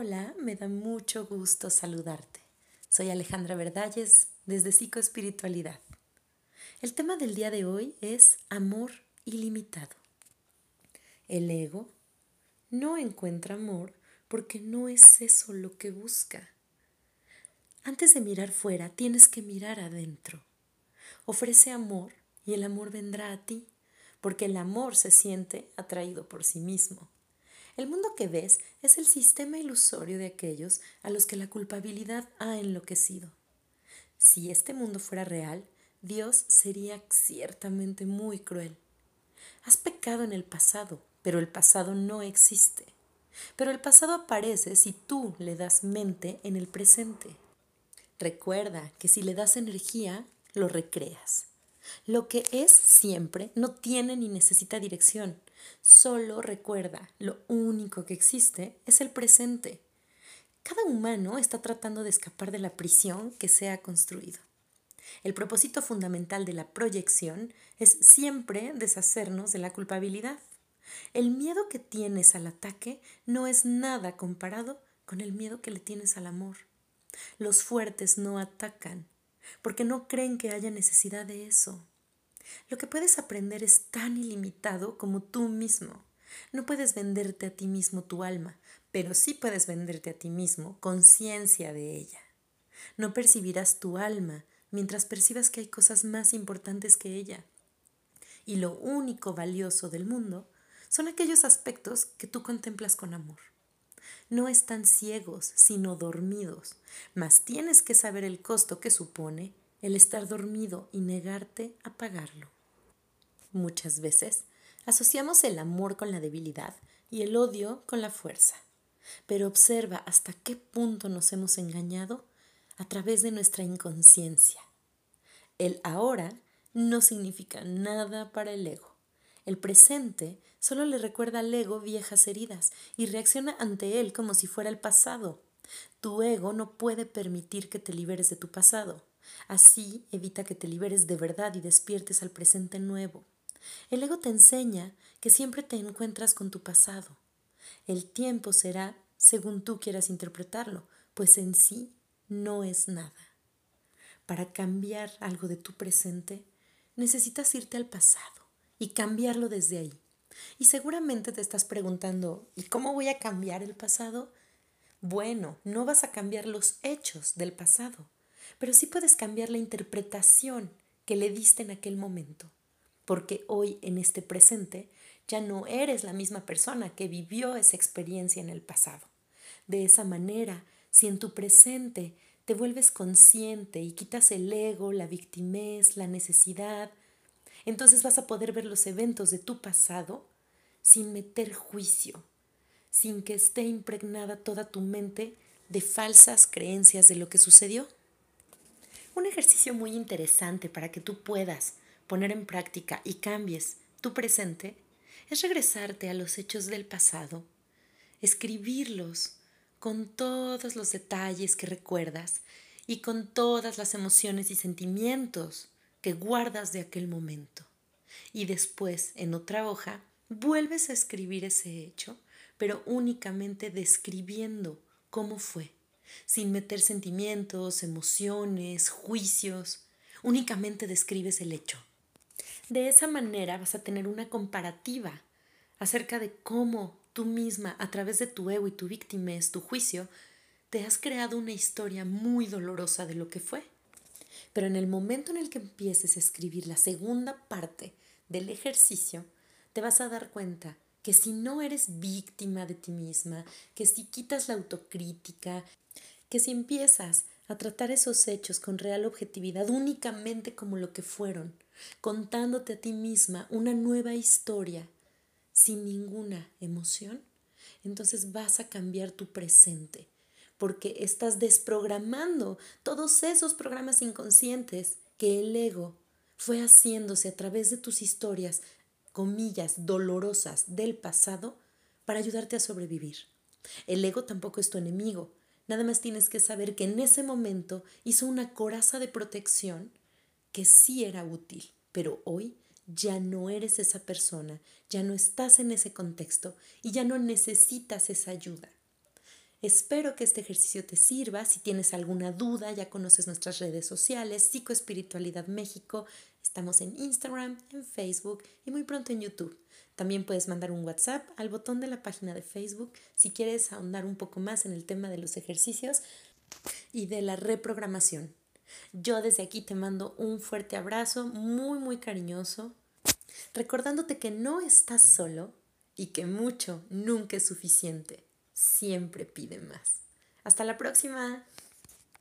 Hola, me da mucho gusto saludarte. Soy Alejandra Verdalles desde Psicoespiritualidad. El tema del día de hoy es amor ilimitado. El ego no encuentra amor porque no es eso lo que busca. Antes de mirar fuera, tienes que mirar adentro. Ofrece amor y el amor vendrá a ti, porque el amor se siente atraído por sí mismo. El mundo que ves es el sistema ilusorio de aquellos a los que la culpabilidad ha enloquecido. Si este mundo fuera real, Dios sería ciertamente muy cruel. Has pecado en el pasado, pero el pasado no existe. Pero el pasado aparece si tú le das mente en el presente. Recuerda que si le das energía, lo recreas. Lo que es siempre no tiene ni necesita dirección. Solo recuerda, lo único que existe es el presente. Cada humano está tratando de escapar de la prisión que se ha construido. El propósito fundamental de la proyección es siempre deshacernos de la culpabilidad. El miedo que tienes al ataque no es nada comparado con el miedo que le tienes al amor. Los fuertes no atacan porque no creen que haya necesidad de eso. Lo que puedes aprender es tan ilimitado como tú mismo. No puedes venderte a ti mismo tu alma, pero sí puedes venderte a ti mismo conciencia de ella. No percibirás tu alma mientras percibas que hay cosas más importantes que ella. Y lo único valioso del mundo son aquellos aspectos que tú contemplas con amor. No están ciegos, sino dormidos, mas tienes que saber el costo que supone el estar dormido y negarte a pagarlo. Muchas veces asociamos el amor con la debilidad y el odio con la fuerza. Pero observa hasta qué punto nos hemos engañado a través de nuestra inconsciencia. El ahora no significa nada para el ego. El presente solo le recuerda al ego viejas heridas y reacciona ante él como si fuera el pasado. Tu ego no puede permitir que te liberes de tu pasado. Así evita que te liberes de verdad y despiertes al presente nuevo. El ego te enseña que siempre te encuentras con tu pasado. El tiempo será según tú quieras interpretarlo, pues en sí no es nada. Para cambiar algo de tu presente, necesitas irte al pasado y cambiarlo desde ahí. Y seguramente te estás preguntando, ¿y cómo voy a cambiar el pasado? Bueno, no vas a cambiar los hechos del pasado, pero sí puedes cambiar la interpretación que le diste en aquel momento, porque hoy en este presente ya no eres la misma persona que vivió esa experiencia en el pasado. De esa manera, si en tu presente te vuelves consciente y quitas el ego, la victimez, la necesidad, entonces vas a poder ver los eventos de tu pasado sin meter juicio, sin que esté impregnada toda tu mente de falsas creencias de lo que sucedió. Un ejercicio muy interesante para que tú puedas poner en práctica y cambies tu presente es regresarte a los hechos del pasado, escribirlos con todos los detalles que recuerdas y con todas las emociones y sentimientos que guardas de aquel momento. Y después, en otra hoja, vuelves a escribir ese hecho, pero únicamente describiendo cómo fue sin meter sentimientos, emociones, juicios, únicamente describes el hecho. De esa manera vas a tener una comparativa acerca de cómo tú misma, a través de tu ego y tu víctima es tu juicio, te has creado una historia muy dolorosa de lo que fue. Pero en el momento en el que empieces a escribir la segunda parte del ejercicio, te vas a dar cuenta que si no eres víctima de ti misma, que si quitas la autocrítica, que si empiezas a tratar esos hechos con real objetividad únicamente como lo que fueron, contándote a ti misma una nueva historia sin ninguna emoción, entonces vas a cambiar tu presente, porque estás desprogramando todos esos programas inconscientes que el ego fue haciéndose a través de tus historias, comillas, dolorosas del pasado, para ayudarte a sobrevivir. El ego tampoco es tu enemigo, Nada más tienes que saber que en ese momento hizo una coraza de protección que sí era útil, pero hoy ya no eres esa persona, ya no estás en ese contexto y ya no necesitas esa ayuda. Espero que este ejercicio te sirva. Si tienes alguna duda, ya conoces nuestras redes sociales, Psicoespiritualidad México. Estamos en Instagram, en Facebook y muy pronto en YouTube. También puedes mandar un WhatsApp al botón de la página de Facebook si quieres ahondar un poco más en el tema de los ejercicios y de la reprogramación. Yo desde aquí te mando un fuerte abrazo, muy, muy cariñoso, recordándote que no estás solo y que mucho nunca es suficiente. Siempre pide más. Hasta la próxima.